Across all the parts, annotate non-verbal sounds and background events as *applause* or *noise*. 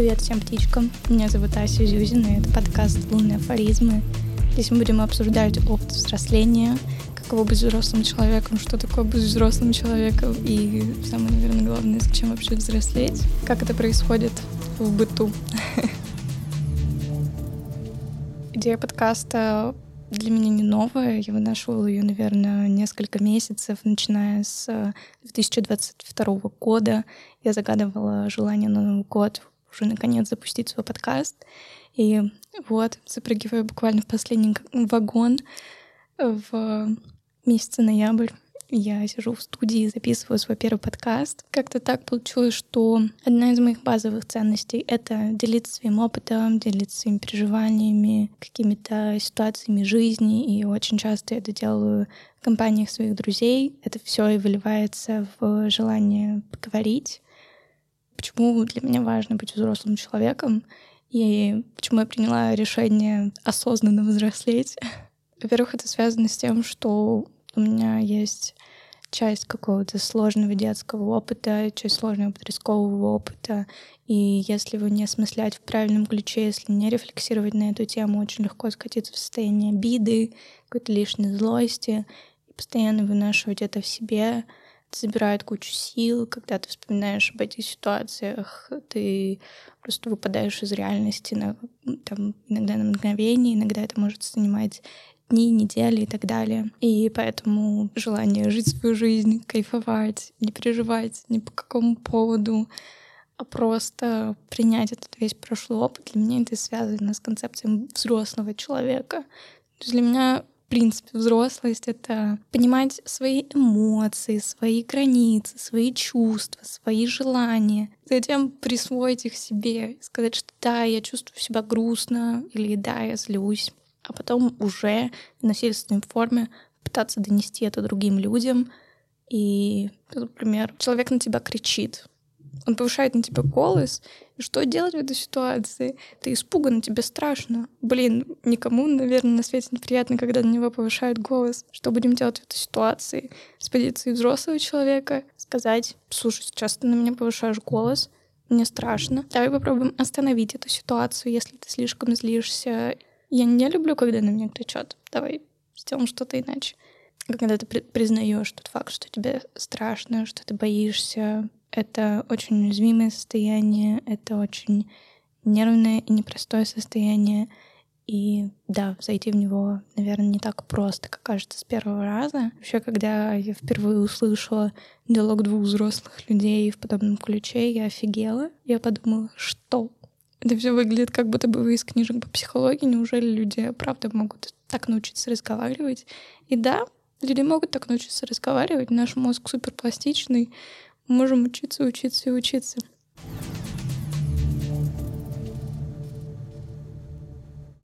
Привет всем птичкам. Меня зовут Ася Зюзина, и это подкаст «Лунные афоризмы». Здесь мы будем обсуждать опыт взросления, каково быть взрослым человеком, что такое быть взрослым человеком, и самое, наверное, главное, зачем вообще взрослеть, как это происходит в быту. *laughs* Идея подкаста для меня не новая. Я вынашивала ее, наверное, несколько месяцев, начиная с 2022 года. Я загадывала желание на Новый год уже наконец запустить свой подкаст. И вот, запрыгиваю буквально в последний вагон в месяце ноябрь я сижу в студии записываю свой первый подкаст. Как-то так получилось, что одна из моих базовых ценностей — это делиться своим опытом, делиться своими переживаниями, какими-то ситуациями жизни. И очень часто я это делаю в компаниях своих друзей. Это все и выливается в желание поговорить. Почему для меня важно быть взрослым человеком и почему я приняла решение осознанно взрослеть. Во-первых, это связано с тем, что у меня есть часть какого-то сложного детского опыта, часть сложного подросткового опыта. И если его не осмыслять в правильном ключе, если не рефлексировать на эту тему, очень легко скатиться в состояние обиды, какой-то лишней злости, и постоянно вынашивать это в себе. Забирает кучу сил, когда ты вспоминаешь об этих ситуациях, ты просто выпадаешь из реальности на, там, иногда на мгновение, иногда это может занимать дни, недели и так далее. И поэтому желание жить свою жизнь, кайфовать, не переживать ни по какому поводу, а просто принять этот весь прошлый опыт, для меня это связано с концепцией взрослого человека. То есть для меня принципе, взрослость — это понимать свои эмоции, свои границы, свои чувства, свои желания. Затем присвоить их себе, сказать, что да, я чувствую себя грустно, или да, я злюсь а потом уже в насильственной форме пытаться донести это другим людям. И, например, человек на тебя кричит, он повышает на тебя голос, и что делать в этой ситуации? Ты испуган, тебе страшно. Блин, никому, наверное, на свете неприятно, когда на него повышают голос. Что будем делать в этой ситуации? С позиции взрослого человека сказать, слушай, сейчас ты на меня повышаешь голос, мне страшно. Давай попробуем остановить эту ситуацию, если ты слишком злишься я не люблю, когда на меня кричат. Давай сделаем что-то иначе. Когда ты признаешь тот факт, что тебе страшно, что ты боишься, это очень уязвимое состояние, это очень нервное и непростое состояние. И да, зайти в него, наверное, не так просто, как кажется с первого раза. Вообще, когда я впервые услышала диалог двух взрослых людей в подобном ключе, я офигела. Я подумала, что это все выглядит как будто бы вы из книжек по психологии. Неужели люди, правда, могут так научиться разговаривать? И да, люди могут так научиться разговаривать. Наш мозг суперпластичный. Можем учиться, учиться и учиться.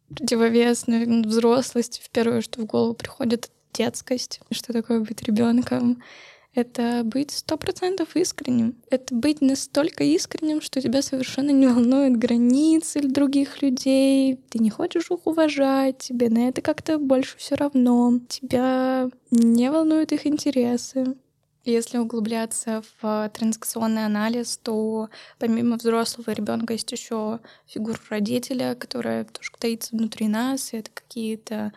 Противовес, наверное, взрослости. В первое, что в голову приходит, детскость. Что такое быть ребенком? это быть сто процентов искренним. Это быть настолько искренним, что тебя совершенно не волнуют границы других людей. Ты не хочешь их уважать, тебе на это как-то больше все равно. Тебя не волнуют их интересы. Если углубляться в транзакционный анализ, то помимо взрослого ребенка есть еще фигура родителя, которая тоже таится внутри нас, и это какие-то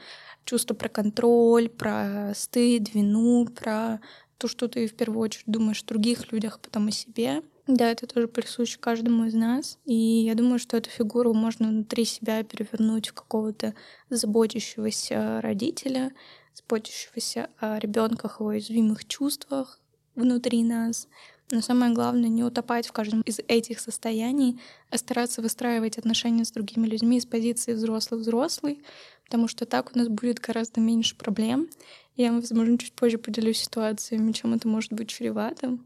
чувства про контроль, про стыд, вину, про то, что ты в первую очередь думаешь о других людях, а потом о себе. Да, это тоже присуще каждому из нас. И я думаю, что эту фигуру можно внутри себя перевернуть в какого-то заботящегося родителя, заботящегося о ребенках, о уязвимых чувствах внутри нас. Но самое главное не утопать в каждом из этих состояний, а стараться выстраивать отношения с другими людьми с позиции взрослый-взрослый, потому что так у нас будет гораздо меньше проблем, я, возможно, чуть позже поделюсь ситуациями, чем это может быть чревато.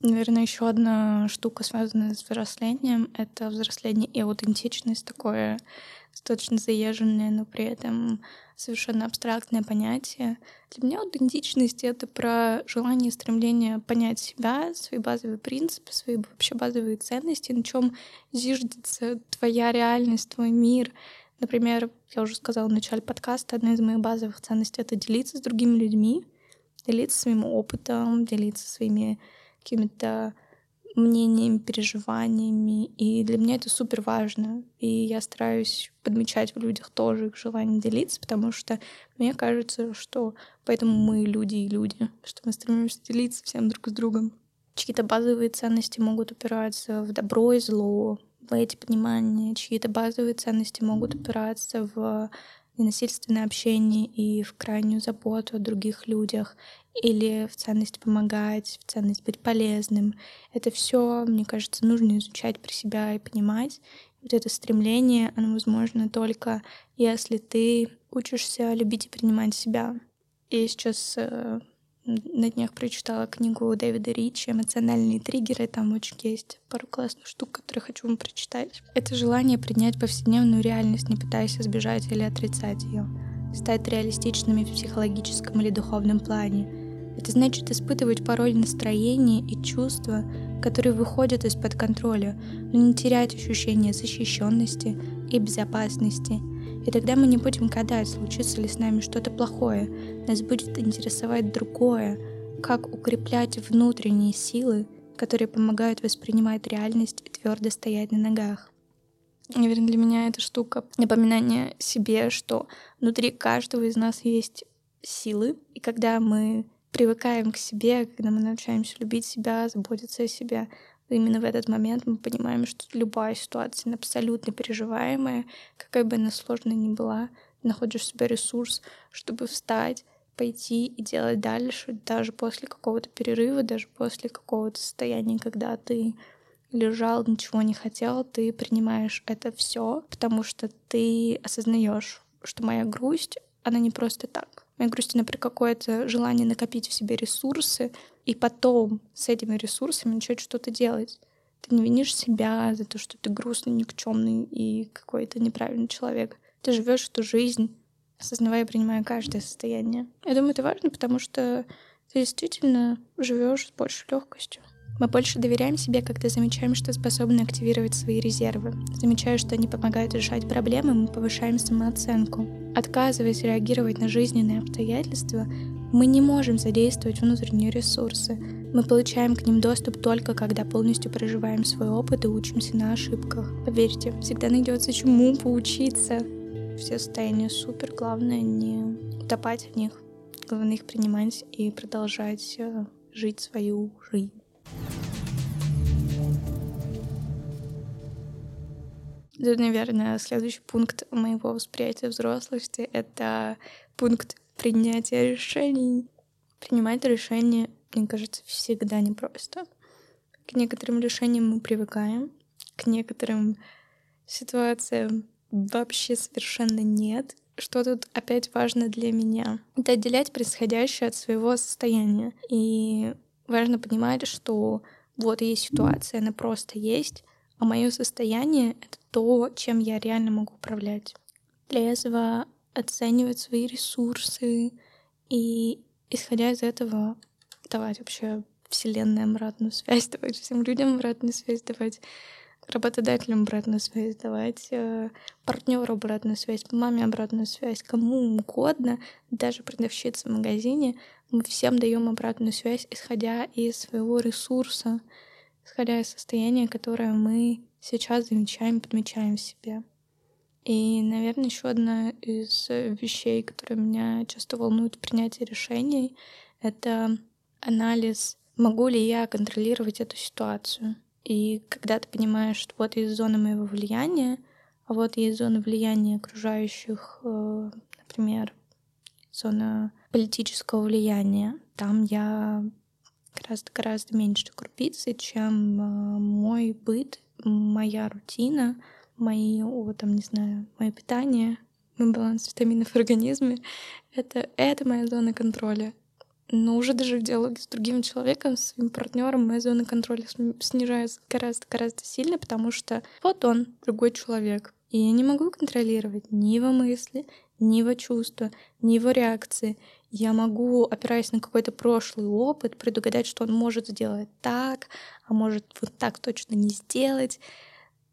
Наверное, еще одна штука, связанная с взрослением, это взросление и аутентичность, такое достаточно заезженное, но при этом совершенно абстрактное понятие. Для меня аутентичность — это про желание и стремление понять себя, свои базовые принципы, свои вообще базовые ценности, на чем зиждется твоя реальность, твой мир. Например, я уже сказала в начале подкаста, одна из моих базовых ценностей — это делиться с другими людьми. делиться своим опытом, делиться своими какими-то мнениями, переживаниями. И для меня это супер важно. И я стараюсь подмечать в людях тоже их желание делиться, потому что мне кажется, что поэтому мы люди и люди, что мы стремимся делиться всем друг с другом. Чьи-то базовые ценности могут упираться в добро и зло, в эти понимания. Чьи-то базовые ценности могут упираться в ненасильственное общение и в крайнюю заботу о других людях или в ценность помогать, в ценность быть полезным. Это все, мне кажется, нужно изучать про себя и понимать. Вот это стремление, оно возможно только если ты учишься любить и принимать себя. И сейчас э, на днях прочитала книгу Дэвида Ричи «Эмоциональные триггеры». Там очень есть пару классных штук, которые хочу вам прочитать. Это желание принять повседневную реальность, не пытаясь избежать или отрицать ее. Стать реалистичными в психологическом или духовном плане. Это значит испытывать порой настроение и чувства, которые выходят из-под контроля, но не терять ощущение защищенности и безопасности — и тогда мы не будем гадать, случится ли с нами что-то плохое. Нас будет интересовать другое, как укреплять внутренние силы, которые помогают воспринимать реальность и твердо стоять на ногах. Наверное, для меня эта штука напоминание себе, что внутри каждого из нас есть силы, и когда мы привыкаем к себе, когда мы научаемся любить себя, заботиться о себе, именно в этот момент мы понимаем, что любая ситуация абсолютно переживаемая, какая бы она сложная ни была, находишь в себе ресурс, чтобы встать, пойти и делать дальше, даже после какого-то перерыва, даже после какого-то состояния, когда ты лежал, ничего не хотел, ты принимаешь это все, потому что ты осознаешь, что моя грусть, она не просто так. Моя грусть, она при какое-то желание накопить в себе ресурсы, и потом с этими ресурсами начать что-то делать. Ты не винишь себя за то, что ты грустный, никчемный и какой-то неправильный человек. Ты живешь эту жизнь, осознавая и принимая каждое состояние. Я думаю, это важно, потому что ты действительно живешь с большей легкостью. Мы больше доверяем себе, когда замечаем, что способны активировать свои резервы. Замечая, что они помогают решать проблемы, мы повышаем самооценку. Отказываясь реагировать на жизненные обстоятельства, мы не можем задействовать внутренние ресурсы. Мы получаем к ним доступ только когда полностью проживаем свой опыт и учимся на ошибках. Поверьте, всегда найдется чему поучиться. Все состояния супер, главное не утопать в них. Главное их принимать и продолжать э, жить свою жизнь. Тут, наверное, следующий пункт моего восприятия взрослости — это пункт принятия решений. Принимать решения, мне кажется, всегда непросто. К некоторым решениям мы привыкаем, к некоторым ситуациям вообще совершенно нет. Что тут опять важно для меня? Это отделять происходящее от своего состояния. И важно понимать, что вот есть ситуация, она просто есть, а мое состояние — это то, чем я реально могу управлять. Для этого оценивать свои ресурсы и, исходя из этого, давать вообще Вселенной обратную связь, *laughs* давать всем людям обратную связь, давать работодателям обратную связь, давать э, партнеру обратную связь, маме обратную связь, кому угодно, даже продавщице в магазине, мы всем даем обратную связь, исходя из своего ресурса, исходя из состояния, которое мы сейчас замечаем, подмечаем в себе. И, наверное, еще одна из вещей, которые меня часто волнуют в принятии решений, это анализ, могу ли я контролировать эту ситуацию. И когда ты понимаешь, что вот есть зона моего влияния, а вот есть зона влияния окружающих, э, например, зона политического влияния, там я гораздо, гораздо меньше крупицы, чем э, мой быт, моя рутина, мои, о, там, не знаю, мое питание, мой баланс витаминов в организме. Это, это моя зона контроля. Но уже даже в диалоге с другим человеком, с своим партнером, моя зона контроля снижается гораздо-гораздо сильно, потому что вот он, другой человек. И я не могу контролировать ни его мысли, ни его чувства, ни его реакции. Я могу, опираясь на какой-то прошлый опыт, предугадать, что он может сделать так, а может вот так точно не сделать.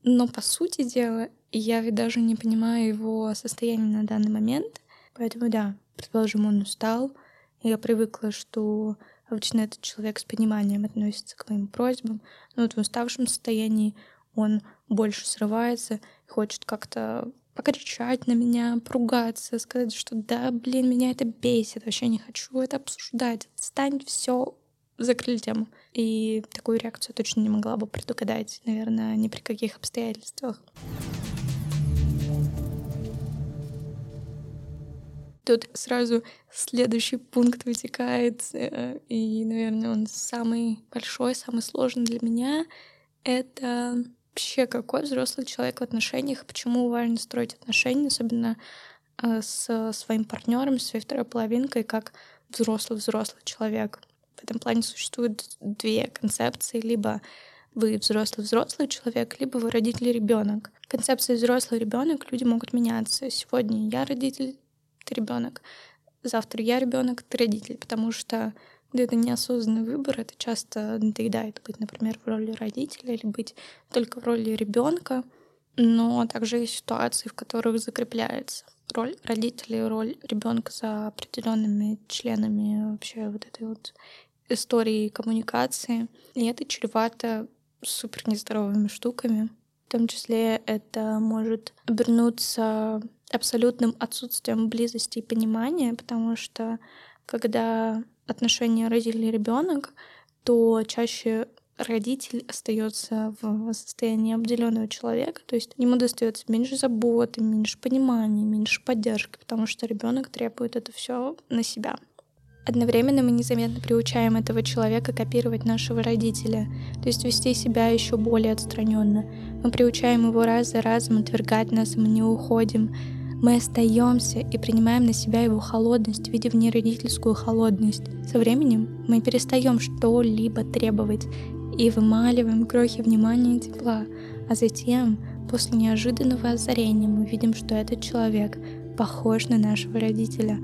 Но по сути дела, я ведь даже не понимаю его состояние на данный момент. Поэтому да, предположим, он устал, Я привыкла, что обычно этот человек с пониманием относится к моим просьбам, но вот в уставшем состоянии он больше срывается, хочет как-то покричать на меня, поругаться, сказать, что да, блин, меня это бесит, вообще не хочу это обсуждать, отстань, все, закрыли тему. И такую реакцию точно не могла бы предугадать, наверное, ни при каких обстоятельствах. Тут сразу следующий пункт вытекает, э, и, наверное, он самый большой, самый сложный для меня. Это вообще какой взрослый человек в отношениях, почему важно строить отношения, особенно э, с своим партнером, с своей второй половинкой, как взрослый-взрослый человек. Этом плане существуют две концепции. Либо вы взрослый-взрослый человек, либо вы родитель-ребенок. Концепция взрослый ребенок люди могут меняться. Сегодня я родитель, ты ребенок. Завтра я ребенок, ты родитель, потому что это неосознанный выбор, это часто надоедает быть, например, в роли родителя или быть только в роли ребенка, но также есть ситуации, в которых закрепляется роль родителя и роль ребенка за определенными членами вообще вот этой вот истории коммуникации. И это чревато супер нездоровыми штуками. В том числе это может обернуться абсолютным отсутствием близости и понимания, потому что когда отношения родитель и ребенок, то чаще родитель остается в состоянии обделенного человека, то есть ему достается меньше заботы, меньше понимания, меньше поддержки, потому что ребенок требует это все на себя. Одновременно мы незаметно приучаем этого человека копировать нашего родителя, то есть вести себя еще более отстраненно. Мы приучаем его раз за разом отвергать нас, мы не уходим. Мы остаемся и принимаем на себя его холодность, видя в ней родительскую холодность. Со временем мы перестаем что-либо требовать и вымаливаем крохи внимания и тепла, а затем, после неожиданного озарения, мы видим, что этот человек похож на нашего родителя.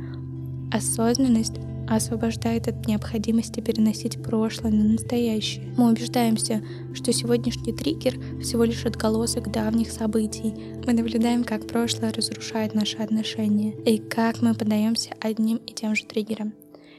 Осознанность освобождает от необходимости переносить прошлое на настоящее. Мы убеждаемся, что сегодняшний триггер всего лишь отголосок давних событий. Мы наблюдаем, как прошлое разрушает наши отношения и как мы поддаемся одним и тем же триггерам.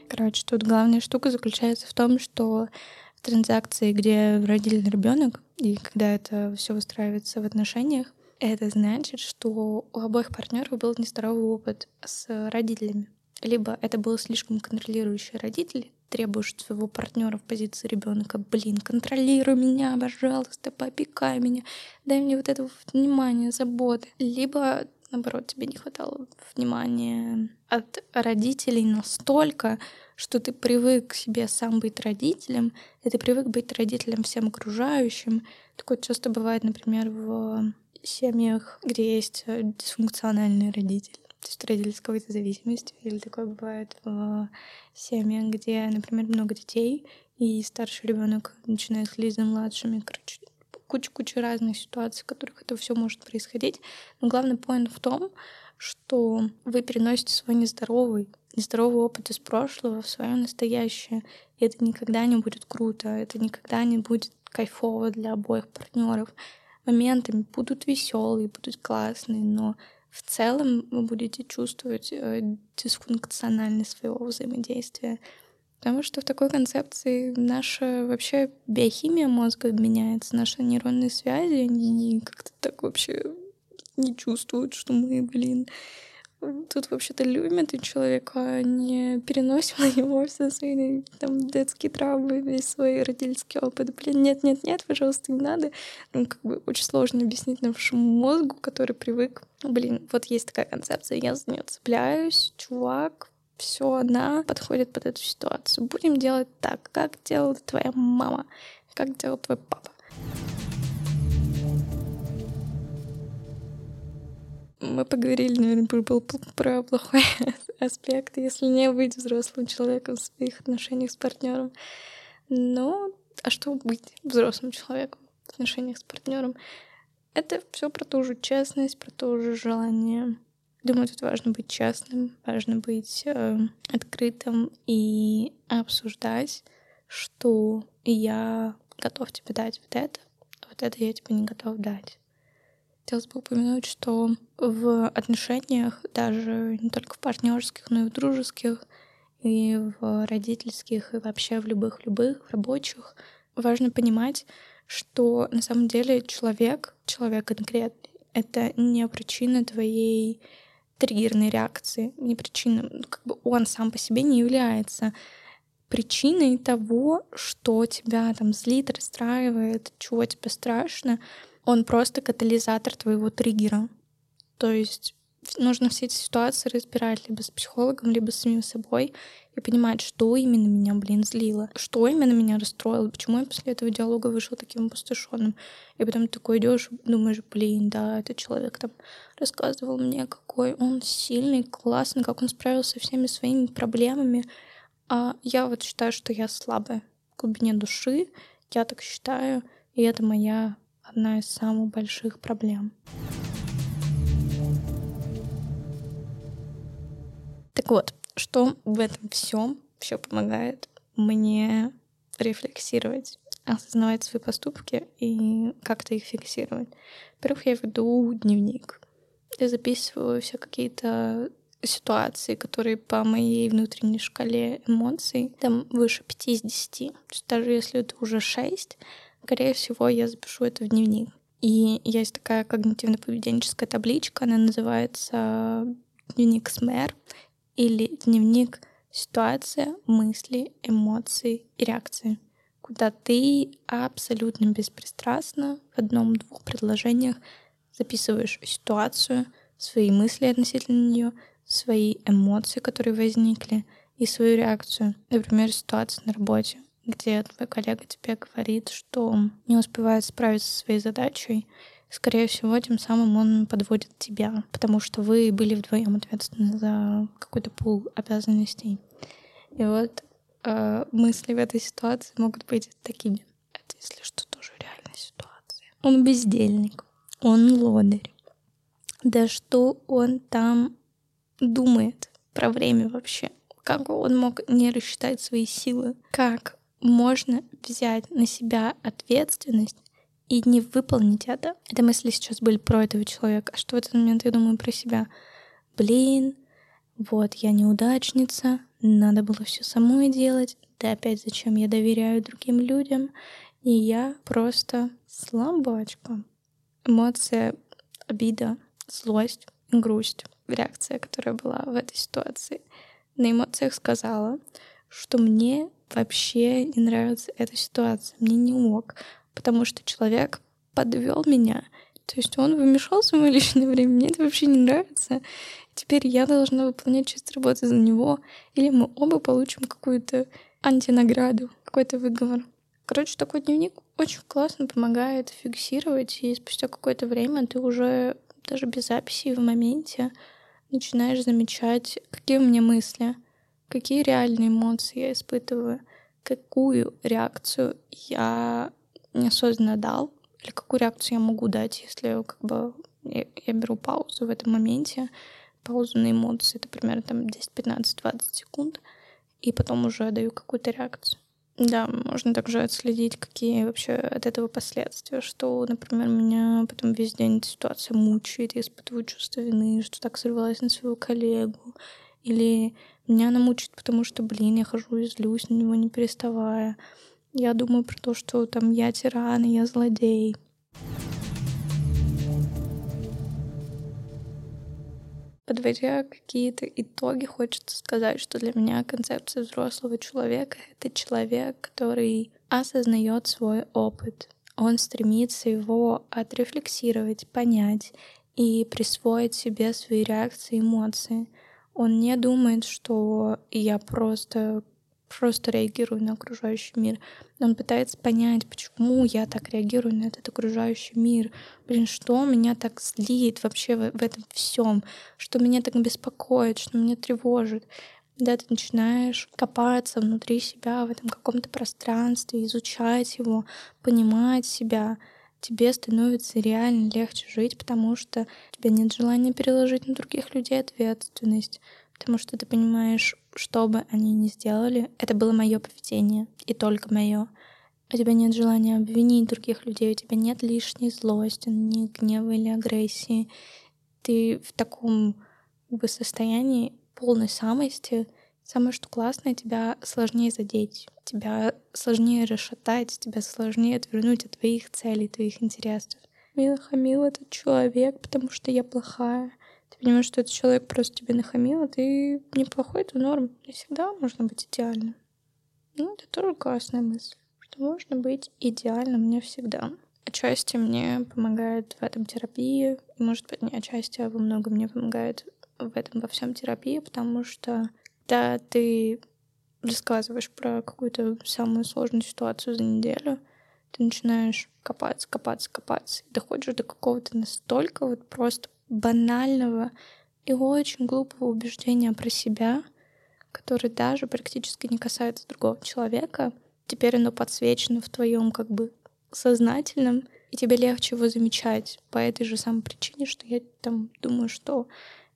Короче, тут главная штука заключается в том, что в транзакции, где родили ребенок, и когда это все выстраивается в отношениях, это значит, что у обоих партнеров был нездоровый опыт с родителями либо это был слишком контролирующий родитель, требуешь своего партнера в позиции ребенка, блин, контролируй меня, пожалуйста, поопекай меня, дай мне вот это внимание, заботы. Либо наоборот, тебе не хватало внимания от родителей настолько, что ты привык к себе сам быть родителем, и ты привык быть родителем всем окружающим. Такое часто бывает, например, в семьях, где есть дисфункциональный родитель то есть родители с какой-то зависимостью. Или такое бывает в семьях, где, например, много детей, и старший ребенок начинает следить за младшими. Короче, куча-куча разных ситуаций, в которых это все может происходить. Но главный поинт в том, что вы переносите свой нездоровый, нездоровый опыт из прошлого в свое настоящее. И это никогда не будет круто, это никогда не будет кайфово для обоих партнеров. Моментами будут веселые, будут классные, но в целом вы будете чувствовать э, дисфункциональность своего взаимодействия. Потому что в такой концепции наша вообще биохимия мозга меняется, наши нейронные связи, они как-то так вообще не чувствуют, что мы, блин, тут вообще-то любим этого человека, не переносим на *laughs* него все свои там детские травмы, весь свой родительский опыт. Блин, нет-нет-нет, пожалуйста, не надо. Ну, как бы очень сложно объяснить нашему мозгу, который привык. Блин, вот есть такая концепция, я за нее цепляюсь, чувак, все, она подходит под эту ситуацию. Будем делать так, как делала твоя мама, как делал твой папа. Мы поговорили, наверное, был про плохой *laughs* аспект, если не быть взрослым человеком в своих отношениях с партнером. Но а что быть взрослым человеком в отношениях с партнером? Это все про ту же честность, про то же желание. Думаю, тут важно быть честным, важно быть э, открытым и обсуждать, что я готов тебе дать вот это, вот это я тебе не готов дать. Хотелось бы упомянуть, что в отношениях, даже не только в партнерских, но и в дружеских, и в родительских, и вообще в любых-любых, в рабочих, важно понимать, что на самом деле человек, человек конкретный, это не причина твоей триггерной реакции, не причина, ну, как бы он сам по себе не является причиной того, что тебя там злит, расстраивает, чего тебе страшно. Он просто катализатор твоего триггера. То есть нужно все эти ситуации разбирать либо с психологом, либо с самим собой и понимать, что именно меня, блин, злило, что именно меня расстроило, почему я после этого диалога вышел таким опустошенным. И потом такой идешь, думаешь, блин, да, этот человек там рассказывал мне, какой он сильный, классный, как он справился со всеми своими проблемами. А я вот считаю, что я слабая в глубине души, я так считаю, и это моя одна из самых больших проблем. Так вот, что в этом всем все помогает мне рефлексировать, осознавать свои поступки и как-то их фиксировать. Во-первых, я веду дневник. Я записываю все какие-то ситуации, которые по моей внутренней шкале эмоций там выше 5 из 10. То есть даже если это уже 6, скорее всего, я запишу это в дневник. И есть такая когнитивно-поведенческая табличка, она называется дневник СМЭР или дневник ситуация, мысли, эмоции и реакции, куда ты абсолютно беспристрастно в одном-двух предложениях записываешь ситуацию, свои мысли относительно нее, свои эмоции, которые возникли, и свою реакцию. Например, ситуация на работе, где твой коллега тебе говорит, что не успевает справиться со своей задачей, скорее всего, тем самым он подводит тебя, потому что вы были вдвоем ответственны за какой-то пул обязанностей. И вот э, мысли в этой ситуации могут быть такими. Это, если что, тоже реальная ситуация. Он бездельник, он лодырь. Да что он там думает про время вообще? Как он мог не рассчитать свои силы? Как можно взять на себя ответственность и не выполнить это. Это мысли сейчас были про этого человека. А что в этот момент я думаю про себя? Блин, вот я неудачница, надо было все самой делать. Да опять зачем я доверяю другим людям? И я просто слабачка. Эмоция, обида, злость, грусть. Реакция, которая была в этой ситуации. На эмоциях сказала, что мне вообще не нравится эта ситуация, мне не ок потому что человек подвел меня. То есть он вмешался в мое *laughs* личное время, мне это вообще не нравится. Теперь я должна выполнять часть работы за него, или мы оба получим какую-то антинаграду, какой-то выговор. Короче, такой дневник очень классно помогает фиксировать, и спустя какое-то время ты уже даже без записи в моменте начинаешь замечать, какие у меня мысли, какие реальные эмоции я испытываю, какую реакцию я неосознанно дал, или какую реакцию я могу дать, если как бы я, я беру паузу в этом моменте, паузу на эмоции, это примерно там 10, 15, 20 секунд, и потом уже даю какую-то реакцию. Да, можно также отследить, какие вообще от этого последствия, что, например, меня потом весь день эта ситуация мучает, я испытываю чувство вины, что так сорвалась на своего коллегу, или меня она мучает, потому что, блин, я хожу и злюсь на него не переставая. Я думаю про то, что там я тиран, я злодей. Подводя какие-то итоги, хочется сказать, что для меня концепция взрослого человека — это человек, который осознает свой опыт. Он стремится его отрефлексировать, понять и присвоить себе свои реакции и эмоции. Он не думает, что я просто просто реагирую на окружающий мир. Он пытается понять, почему я так реагирую на этот окружающий мир. Блин, что меня так злит вообще в, в этом всем, что меня так беспокоит, что меня тревожит. Да, ты начинаешь копаться внутри себя в этом каком-то пространстве, изучать его, понимать себя, тебе становится реально легче жить, потому что у тебя нет желания переложить на других людей ответственность, потому что ты понимаешь, что бы они ни сделали, это было мое поведение, и только мое. У тебя нет желания обвинить других людей, у тебя нет лишней злости, ни гнева или агрессии. Ты в таком как бы, состоянии полной самости Самое что классное, тебя сложнее задеть, тебя сложнее расшатать, тебя сложнее отвернуть от твоих целей, твоих интересов. Мне нахамил этот человек, потому что я плохая. Ты понимаешь, что этот человек просто тебе нахамил, а ты неплохой, это норм. Не всегда можно быть идеальным. Ну, это тоже классная мысль, что можно быть идеальным не всегда. Отчасти мне помогает в этом терапии, и, может быть, не отчасти, а во многом мне помогает в этом во всем терапии, потому что да, ты рассказываешь про какую-то самую сложную ситуацию за неделю, ты начинаешь копаться, копаться, копаться, и доходишь до какого-то настолько вот просто банального и очень глупого убеждения про себя, который даже практически не касается другого человека. Теперь оно подсвечено в твоем как бы сознательном, и тебе легче его замечать по этой же самой причине, что я там думаю, что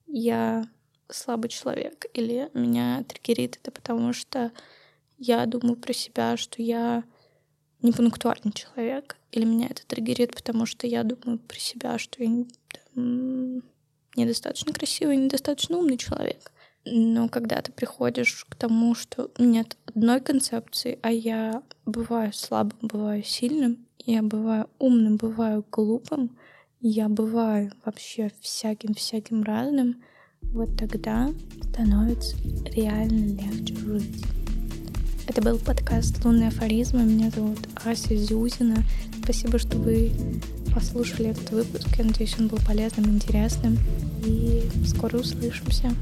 я слабый человек, или меня триггерит это потому, что я думаю про себя, что я непунктуальный человек, или меня это триггерит, потому что я думаю про себя, что я недостаточно красивый, недостаточно умный человек. Но когда ты приходишь к тому, что нет одной концепции, а я бываю слабым, бываю сильным, я бываю умным, бываю глупым, я бываю вообще всяким-всяким разным, вот тогда становится реально легче жить. Это был подкаст «Лунные афоризмы». Меня зовут Ася Зюзина. Спасибо, что вы послушали этот выпуск. Я надеюсь, он был полезным, интересным. И скоро услышимся.